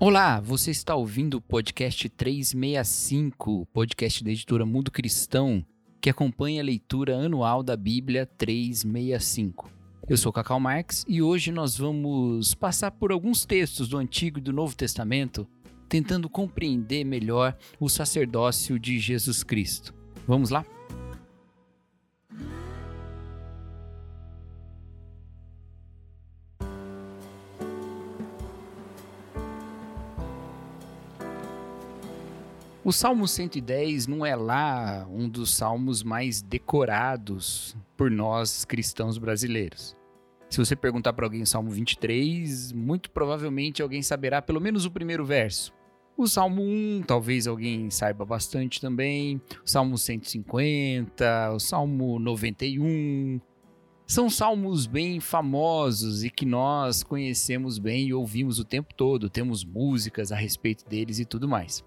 Olá, você está ouvindo o podcast 365, podcast da editora Mundo Cristão, que acompanha a leitura anual da Bíblia 365. Eu sou Cacau Marx e hoje nós vamos passar por alguns textos do Antigo e do Novo Testamento, tentando compreender melhor o sacerdócio de Jesus Cristo. Vamos lá? O Salmo 110 não é lá um dos salmos mais decorados por nós cristãos brasileiros. Se você perguntar para alguém o Salmo 23, muito provavelmente alguém saberá pelo menos o primeiro verso. O Salmo 1, talvez alguém saiba bastante também. O Salmo 150, o Salmo 91. São salmos bem famosos e que nós conhecemos bem e ouvimos o tempo todo. Temos músicas a respeito deles e tudo mais.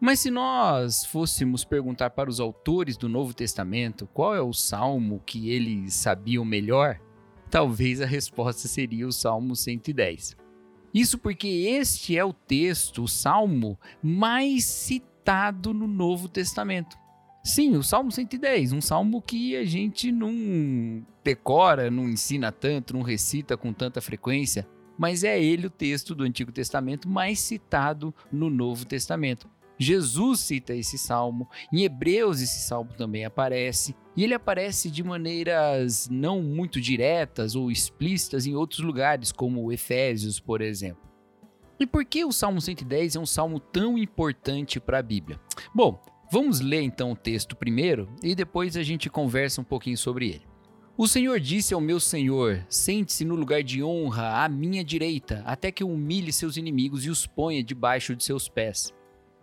Mas se nós fôssemos perguntar para os autores do Novo Testamento qual é o salmo que eles sabiam melhor, talvez a resposta seria o Salmo 110. Isso porque este é o texto, o salmo mais citado no Novo Testamento. Sim, o Salmo 110, um salmo que a gente não decora, não ensina tanto, não recita com tanta frequência, mas é ele o texto do Antigo Testamento mais citado no Novo Testamento. Jesus cita esse salmo, em Hebreus esse salmo também aparece, e ele aparece de maneiras não muito diretas ou explícitas em outros lugares, como Efésios, por exemplo. E por que o Salmo 110 é um salmo tão importante para a Bíblia? Bom, vamos ler então o texto primeiro e depois a gente conversa um pouquinho sobre ele. O Senhor disse ao meu Senhor: Sente-se no lugar de honra à minha direita, até que humilhe seus inimigos e os ponha debaixo de seus pés.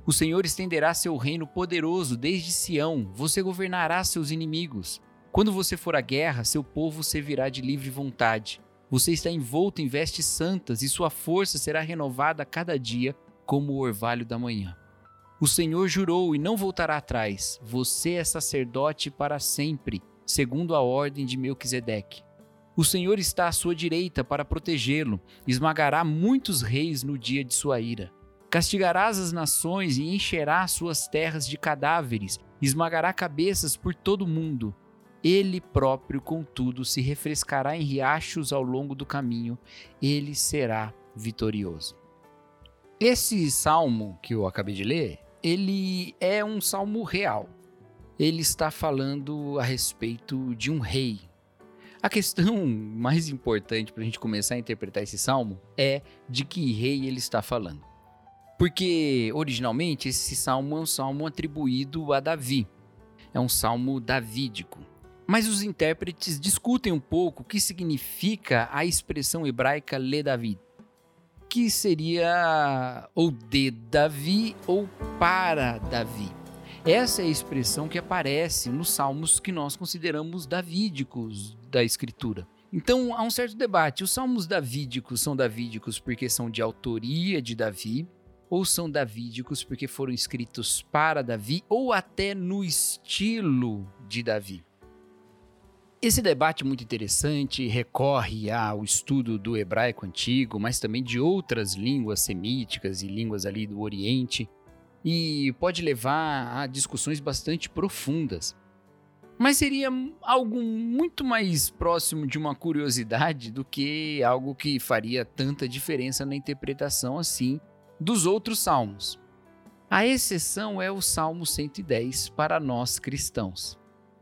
O Senhor estenderá seu reino poderoso desde Sião, você governará seus inimigos. Quando você for à guerra, seu povo servirá de livre vontade. Você está envolto em vestes santas e sua força será renovada a cada dia, como o orvalho da manhã. O Senhor jurou e não voltará atrás: Você é sacerdote para sempre, segundo a ordem de Melquisedeque. O Senhor está à sua direita para protegê-lo, esmagará muitos reis no dia de sua ira. Castigarás as nações e encherá suas terras de cadáveres, esmagará cabeças por todo o mundo. Ele próprio, contudo, se refrescará em riachos ao longo do caminho, ele será vitorioso. Esse salmo que eu acabei de ler, ele é um salmo real. Ele está falando a respeito de um rei. A questão mais importante para a gente começar a interpretar esse salmo é de que rei ele está falando. Porque originalmente esse salmo é um salmo atribuído a Davi. É um salmo davídico. Mas os intérpretes discutem um pouco o que significa a expressão hebraica le David, que seria ou de Davi ou para Davi. Essa é a expressão que aparece nos salmos que nós consideramos davídicos da escritura. Então há um certo debate. Os salmos davídicos são davídicos porque são de autoria de Davi, ou são davídicos porque foram escritos para Davi ou até no estilo de Davi. Esse debate muito interessante recorre ao estudo do hebraico antigo, mas também de outras línguas semíticas e línguas ali do Oriente, e pode levar a discussões bastante profundas. Mas seria algo muito mais próximo de uma curiosidade do que algo que faria tanta diferença na interpretação assim dos outros salmos. A exceção é o Salmo 110 para nós cristãos.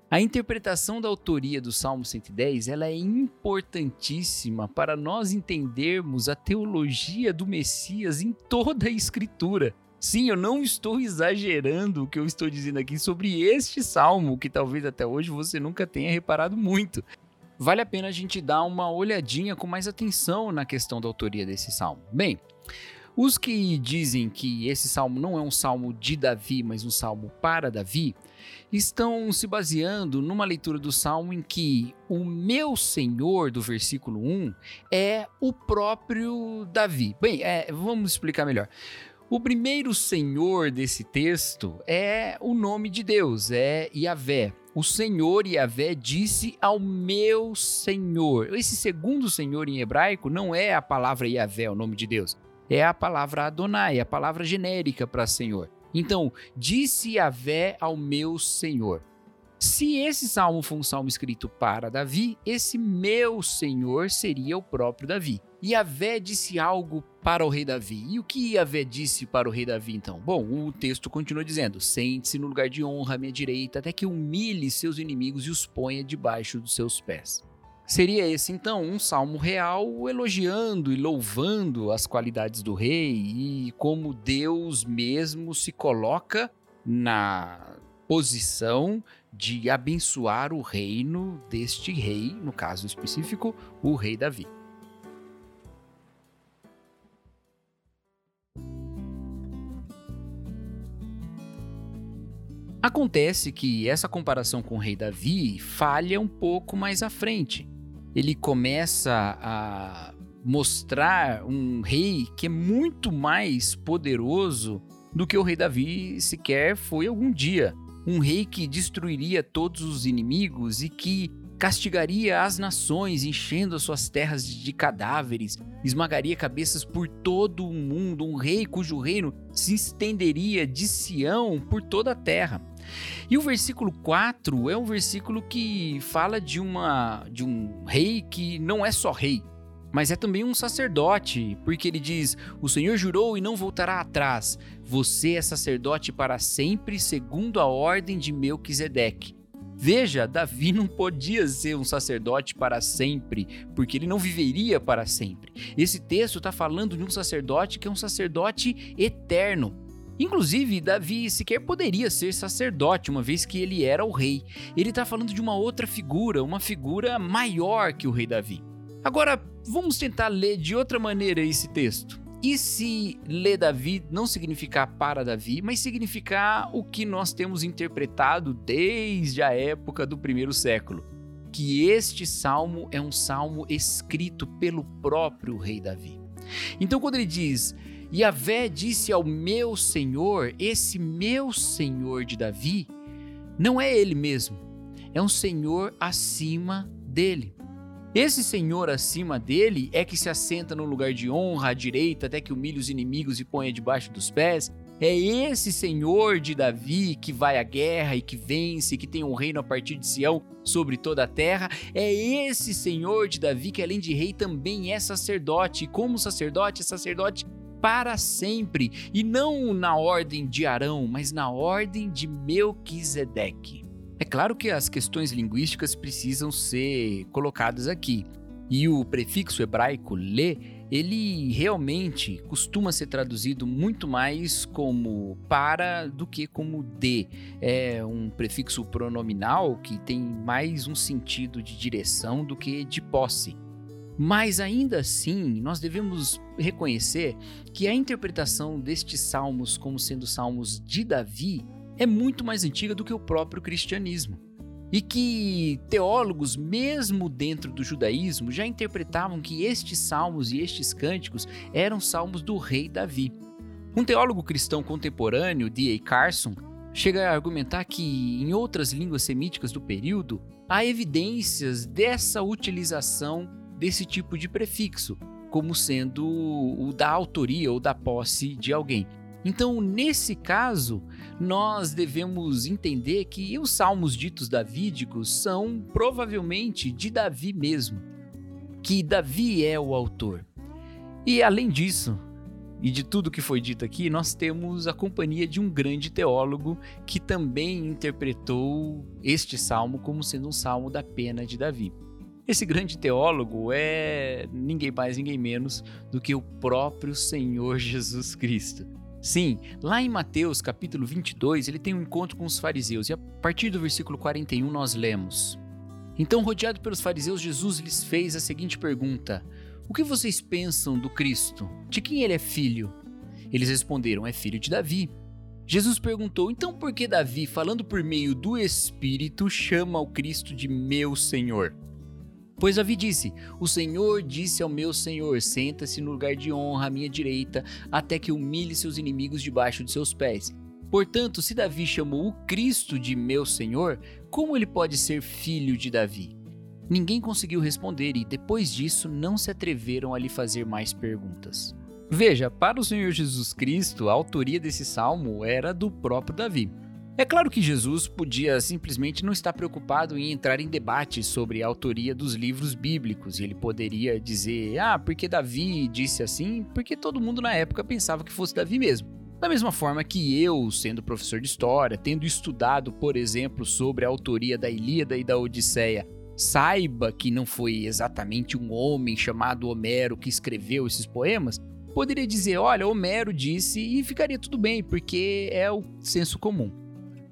A interpretação da autoria do Salmo 110 ela é importantíssima para nós entendermos a teologia do Messias em toda a Escritura. Sim, eu não estou exagerando o que eu estou dizendo aqui sobre este salmo, que talvez até hoje você nunca tenha reparado muito. Vale a pena a gente dar uma olhadinha com mais atenção na questão da autoria desse salmo. Bem, os que dizem que esse salmo não é um salmo de Davi, mas um salmo para Davi, estão se baseando numa leitura do salmo em que o meu Senhor, do versículo 1, é o próprio Davi. Bem, é, vamos explicar melhor. O primeiro Senhor desse texto é o nome de Deus, é Yahvé. O Senhor Yahvé disse ao meu Senhor. Esse segundo Senhor em hebraico não é a palavra Yahvé, o nome de Deus é a palavra Adonai, a palavra genérica para Senhor. Então, disse Yahvé ao meu Senhor. Se esse salmo for um salmo escrito para Davi, esse meu Senhor seria o próprio Davi. Yahvé disse algo para o rei Davi. E o que Yahvé disse para o rei Davi então? Bom, o texto continua dizendo: Sente-se no lugar de honra à minha direita, até que humilhe seus inimigos e os ponha debaixo dos seus pés. Seria esse então um salmo real elogiando e louvando as qualidades do rei e como Deus mesmo se coloca na posição de abençoar o reino deste rei, no caso específico, o rei Davi. Acontece que essa comparação com o rei Davi falha um pouco mais à frente ele começa a mostrar um rei que é muito mais poderoso do que o rei Davi sequer foi algum dia. Um rei que destruiria todos os inimigos e que castigaria as nações, enchendo as suas terras de cadáveres, esmagaria cabeças por todo o mundo, um rei cujo reino se estenderia de Sião por toda a terra. E o versículo 4 é um versículo que fala de uma de um rei que não é só rei, mas é também um sacerdote, porque ele diz: "O Senhor jurou e não voltará atrás. Você é sacerdote para sempre, segundo a ordem de Melquisedeque." Veja, Davi não podia ser um sacerdote para sempre, porque ele não viveria para sempre. Esse texto está falando de um sacerdote que é um sacerdote eterno. Inclusive, Davi sequer poderia ser sacerdote, uma vez que ele era o rei. Ele está falando de uma outra figura, uma figura maior que o rei Davi. Agora, vamos tentar ler de outra maneira esse texto. E se ler Davi não significar para Davi, mas significar o que nós temos interpretado desde a época do primeiro século? Que este salmo é um salmo escrito pelo próprio rei Davi. Então, quando ele diz Yahvé disse ao meu Senhor, esse meu Senhor de Davi, não é ele mesmo, é um Senhor acima dele. Esse Senhor acima dele é que se assenta no lugar de honra à direita até que humilhe os inimigos e ponha debaixo dos pés. É esse Senhor de Davi que vai à guerra e que vence, que tem um reino a partir de Sião sobre toda a terra. É esse Senhor de Davi que, além de rei, também é sacerdote. E como sacerdote, é sacerdote para sempre, e não na ordem de Arão, mas na ordem de Melquisedeque. É claro que as questões linguísticas precisam ser colocadas aqui. E o prefixo hebraico le, ele realmente costuma ser traduzido muito mais como para do que como de. É um prefixo pronominal que tem mais um sentido de direção do que de posse. Mas ainda assim, nós devemos reconhecer que a interpretação destes salmos como sendo salmos de Davi é muito mais antiga do que o próprio cristianismo. E que teólogos, mesmo dentro do judaísmo, já interpretavam que estes salmos e estes cânticos eram salmos do rei Davi. Um teólogo cristão contemporâneo, D.A. Carson, chega a argumentar que em outras línguas semíticas do período há evidências dessa utilização desse tipo de prefixo, como sendo o da autoria ou da posse de alguém. Então, nesse caso, nós devemos entender que os salmos ditos davídicos são provavelmente de Davi mesmo, que Davi é o autor. E além disso, e de tudo que foi dito aqui, nós temos a companhia de um grande teólogo que também interpretou este salmo como sendo um salmo da pena de Davi. Esse grande teólogo é ninguém mais, ninguém menos do que o próprio Senhor Jesus Cristo. Sim, lá em Mateus capítulo 22, ele tem um encontro com os fariseus e a partir do versículo 41 nós lemos: Então, rodeado pelos fariseus, Jesus lhes fez a seguinte pergunta: O que vocês pensam do Cristo? De quem ele é filho? Eles responderam: É filho de Davi. Jesus perguntou: Então por que Davi, falando por meio do Espírito, chama o Cristo de meu Senhor? Pois Davi disse: O Senhor disse ao meu Senhor: Senta-se no lugar de honra à minha direita, até que humilhe seus inimigos debaixo de seus pés. Portanto, se Davi chamou o Cristo de meu Senhor, como ele pode ser filho de Davi? Ninguém conseguiu responder e, depois disso, não se atreveram a lhe fazer mais perguntas. Veja, para o Senhor Jesus Cristo, a autoria desse salmo era do próprio Davi. É claro que Jesus podia simplesmente não estar preocupado em entrar em debate sobre a autoria dos livros bíblicos, e ele poderia dizer: "Ah, porque Davi disse assim?", porque todo mundo na época pensava que fosse Davi mesmo. Da mesma forma que eu, sendo professor de história, tendo estudado, por exemplo, sobre a autoria da Ilíada e da Odisseia, saiba que não foi exatamente um homem chamado Homero que escreveu esses poemas, poderia dizer: olha, Homero disse e ficaria tudo bem, porque é o senso comum.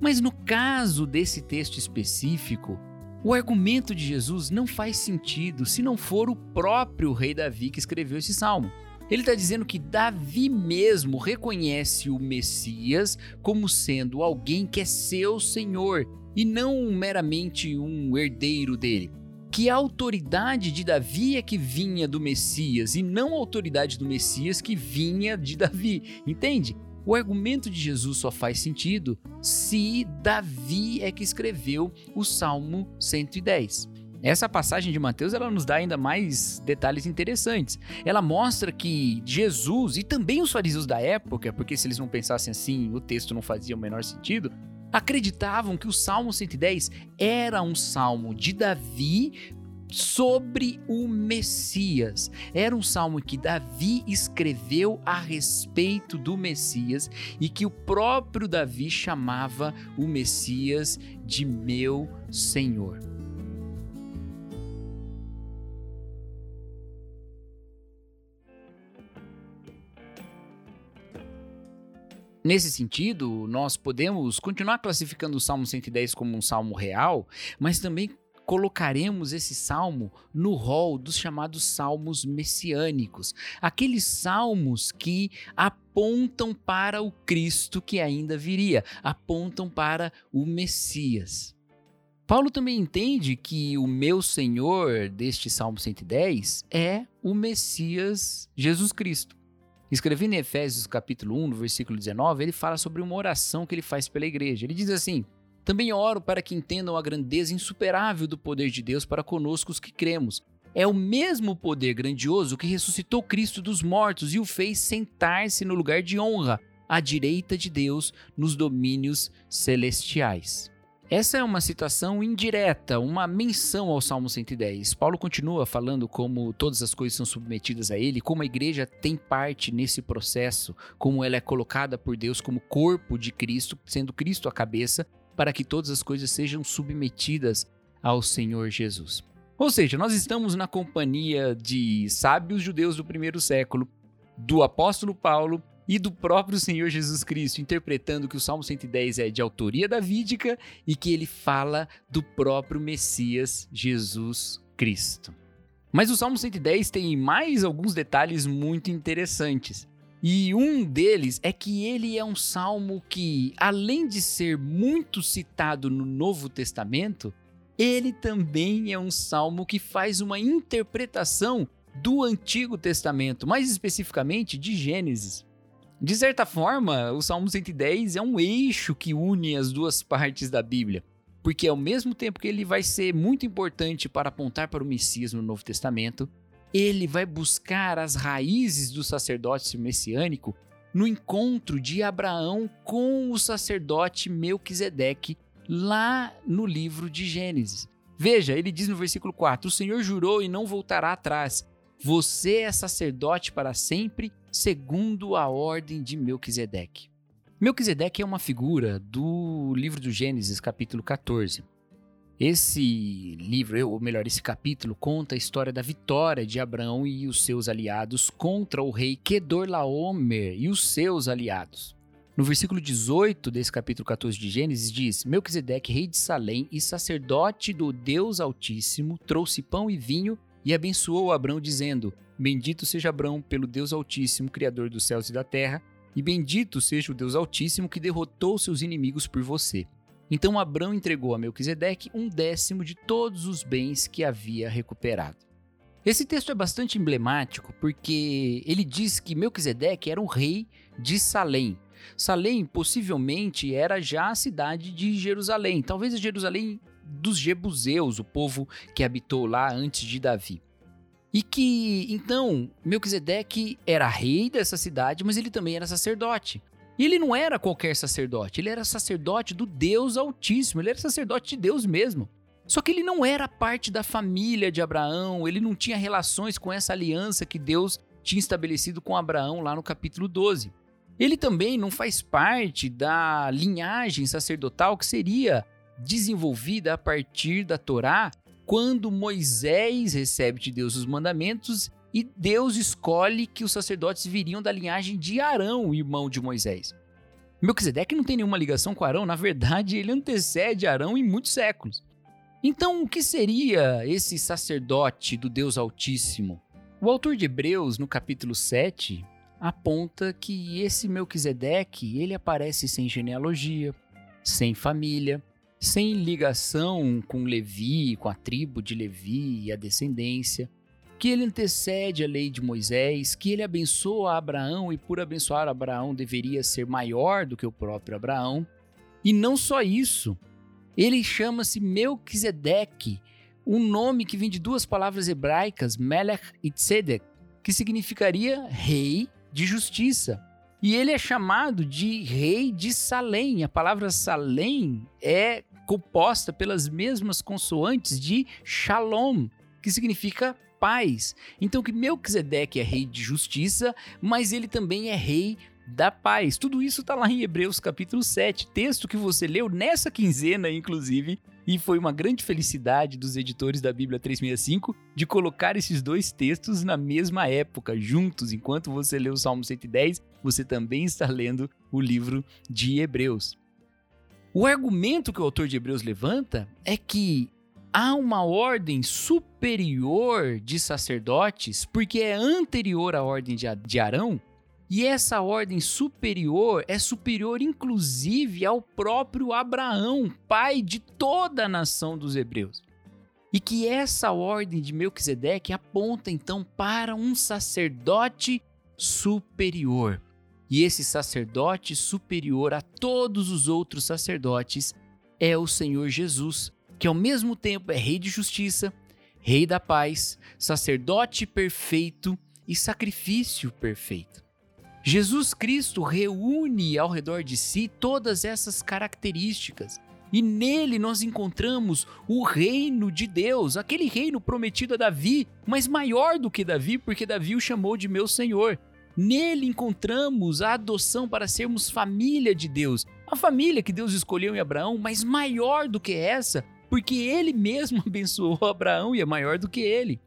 Mas no caso desse texto específico, o argumento de Jesus não faz sentido se não for o próprio rei Davi que escreveu esse salmo. Ele está dizendo que Davi mesmo reconhece o Messias como sendo alguém que é seu senhor e não meramente um herdeiro dele. Que a autoridade de Davi é que vinha do Messias e não a autoridade do Messias que vinha de Davi, entende? O argumento de Jesus só faz sentido se Davi é que escreveu o Salmo 110. Essa passagem de Mateus ela nos dá ainda mais detalhes interessantes. Ela mostra que Jesus e também os fariseus da época, porque se eles não pensassem assim, o texto não fazia o menor sentido, acreditavam que o Salmo 110 era um salmo de Davi sobre o Messias. Era um salmo que Davi escreveu a respeito do Messias e que o próprio Davi chamava o Messias de meu Senhor. Nesse sentido, nós podemos continuar classificando o Salmo 110 como um salmo real, mas também colocaremos esse salmo no rol dos chamados salmos messiânicos, aqueles salmos que apontam para o Cristo que ainda viria, apontam para o Messias. Paulo também entende que o meu Senhor deste Salmo 110 é o Messias Jesus Cristo. Escrevendo em Efésios capítulo 1, no versículo 19, ele fala sobre uma oração que ele faz pela igreja. Ele diz assim: também oro para que entendam a grandeza insuperável do poder de Deus para conosco os que cremos. É o mesmo poder grandioso que ressuscitou Cristo dos mortos e o fez sentar-se no lugar de honra, à direita de Deus, nos domínios celestiais. Essa é uma citação indireta, uma menção ao Salmo 110. Paulo continua falando como todas as coisas são submetidas a ele, como a igreja tem parte nesse processo, como ela é colocada por Deus como corpo de Cristo, sendo Cristo a cabeça, para que todas as coisas sejam submetidas ao Senhor Jesus. Ou seja, nós estamos na companhia de sábios judeus do primeiro século, do apóstolo Paulo e do próprio Senhor Jesus Cristo, interpretando que o Salmo 110 é de autoria davídica e que ele fala do próprio Messias Jesus Cristo. Mas o Salmo 110 tem mais alguns detalhes muito interessantes. E um deles é que ele é um salmo que, além de ser muito citado no Novo Testamento, ele também é um salmo que faz uma interpretação do Antigo Testamento, mais especificamente de Gênesis. De certa forma, o Salmo 110 é um eixo que une as duas partes da Bíblia, porque ao mesmo tempo que ele vai ser muito importante para apontar para o Messias no Novo Testamento, ele vai buscar as raízes do sacerdócio messiânico no encontro de Abraão com o sacerdote Melquisedeque lá no livro de Gênesis. Veja, ele diz no versículo 4: O Senhor jurou e não voltará atrás. Você é sacerdote para sempre, segundo a ordem de Melquisedeque. Melquisedeque é uma figura do livro do Gênesis, capítulo 14. Esse livro, ou melhor, esse capítulo, conta a história da vitória de Abraão e os seus aliados contra o rei Kedorlaomer e os seus aliados. No versículo 18 desse capítulo 14 de Gênesis diz: Melquisedeque, rei de Salém e sacerdote do Deus Altíssimo, trouxe pão e vinho e abençoou Abraão, dizendo: Bendito seja Abraão pelo Deus Altíssimo, Criador dos céus e da terra, e bendito seja o Deus Altíssimo que derrotou seus inimigos por você. Então Abrão entregou a Melquisedeque um décimo de todos os bens que havia recuperado. Esse texto é bastante emblemático porque ele diz que Melquisedeque era o rei de Salém. Salém possivelmente era já a cidade de Jerusalém, talvez a Jerusalém dos Jebuseus, o povo que habitou lá antes de Davi. E que, então, Melquisedeque era rei dessa cidade, mas ele também era sacerdote. E ele não era qualquer sacerdote, ele era sacerdote do Deus Altíssimo, ele era sacerdote de Deus mesmo. Só que ele não era parte da família de Abraão, ele não tinha relações com essa aliança que Deus tinha estabelecido com Abraão lá no capítulo 12. Ele também não faz parte da linhagem sacerdotal que seria desenvolvida a partir da Torá quando Moisés recebe de Deus os mandamentos e Deus escolhe que os sacerdotes viriam da linhagem de Arão, irmão de Moisés. Melquisedeque não tem nenhuma ligação com Arão, na verdade, ele antecede Arão em muitos séculos. Então, o que seria esse sacerdote do Deus Altíssimo? O autor de Hebreus, no capítulo 7, aponta que esse Melquisedeque, ele aparece sem genealogia, sem família, sem ligação com Levi, com a tribo de Levi e a descendência, que ele antecede a lei de Moisés, que ele abençoa Abraão e por abençoar Abraão deveria ser maior do que o próprio Abraão. E não só isso, ele chama-se Melquisedeque, um nome que vem de duas palavras hebraicas, Melech e Tzedek, que significaria rei de justiça. E ele é chamado de rei de Salém. A palavra Salém é composta pelas mesmas consoantes de Shalom, que significa paz. Então que Melquisedeque é rei de justiça, mas ele também é rei da paz. Tudo isso está lá em Hebreus capítulo 7, texto que você leu nessa quinzena, inclusive, e foi uma grande felicidade dos editores da Bíblia 365 de colocar esses dois textos na mesma época, juntos. Enquanto você lê o Salmo 110, você também está lendo o livro de Hebreus. O argumento que o autor de Hebreus levanta é que há uma ordem superior de sacerdotes, porque é anterior à ordem de Arão, e essa ordem superior é superior inclusive ao próprio Abraão, pai de toda a nação dos hebreus. E que essa ordem de Melquisedeque aponta então para um sacerdote superior. E esse sacerdote superior a todos os outros sacerdotes é o Senhor Jesus, que ao mesmo tempo é Rei de justiça, Rei da paz, sacerdote perfeito e sacrifício perfeito. Jesus Cristo reúne ao redor de si todas essas características. E nele nós encontramos o reino de Deus, aquele reino prometido a Davi, mas maior do que Davi, porque Davi o chamou de meu Senhor. Nele encontramos a adoção para sermos família de Deus. A família que Deus escolheu em Abraão, mas maior do que essa, porque ele mesmo abençoou Abraão e é maior do que ele.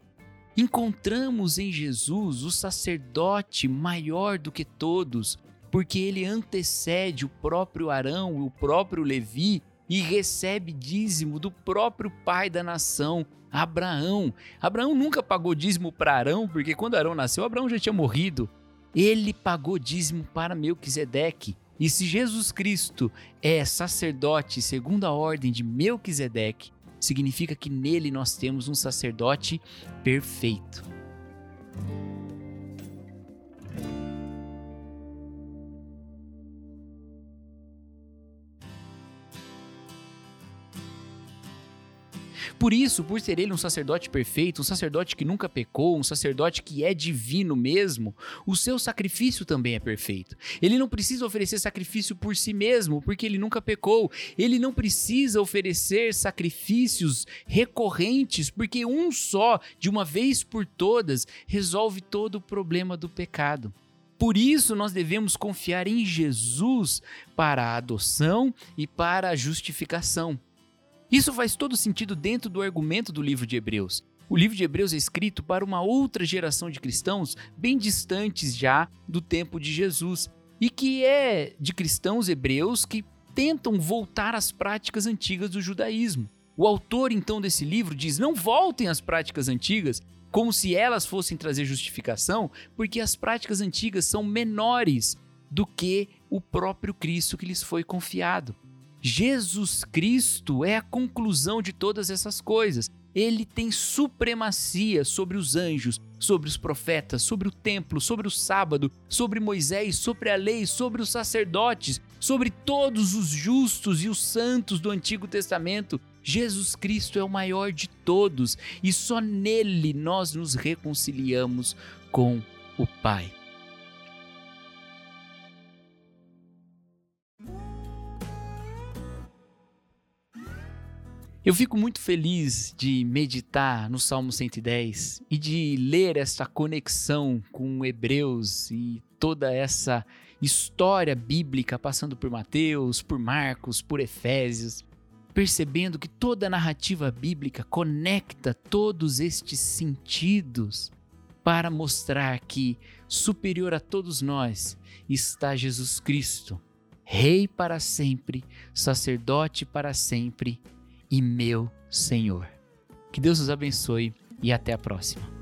Encontramos em Jesus o sacerdote maior do que todos, porque ele antecede o próprio Arão e o próprio Levi e recebe dízimo do próprio pai da nação, Abraão. Abraão nunca pagou dízimo para Arão, porque quando Arão nasceu, Abraão já tinha morrido. Ele pagou dízimo para Melquisedeque. E se Jesus Cristo é sacerdote segundo a ordem de Melquisedeque, significa que nele nós temos um sacerdote perfeito. Por isso, por ser ele um sacerdote perfeito, um sacerdote que nunca pecou, um sacerdote que é divino mesmo, o seu sacrifício também é perfeito. Ele não precisa oferecer sacrifício por si mesmo, porque ele nunca pecou. Ele não precisa oferecer sacrifícios recorrentes, porque um só, de uma vez por todas, resolve todo o problema do pecado. Por isso, nós devemos confiar em Jesus para a adoção e para a justificação. Isso faz todo sentido dentro do argumento do livro de Hebreus. O livro de Hebreus é escrito para uma outra geração de cristãos bem distantes já do tempo de Jesus e que é de cristãos hebreus que tentam voltar às práticas antigas do judaísmo. O autor então desse livro diz: não voltem às práticas antigas como se elas fossem trazer justificação, porque as práticas antigas são menores do que o próprio Cristo que lhes foi confiado. Jesus Cristo é a conclusão de todas essas coisas. Ele tem supremacia sobre os anjos, sobre os profetas, sobre o templo, sobre o sábado, sobre Moisés, sobre a lei, sobre os sacerdotes, sobre todos os justos e os santos do Antigo Testamento. Jesus Cristo é o maior de todos e só nele nós nos reconciliamos com o Pai. Eu fico muito feliz de meditar no Salmo 110 e de ler essa conexão com Hebreus e toda essa história bíblica passando por Mateus, por Marcos, por Efésios, percebendo que toda a narrativa bíblica conecta todos estes sentidos para mostrar que superior a todos nós está Jesus Cristo, Rei para sempre, sacerdote para sempre e meu Senhor. Que Deus nos abençoe e até a próxima.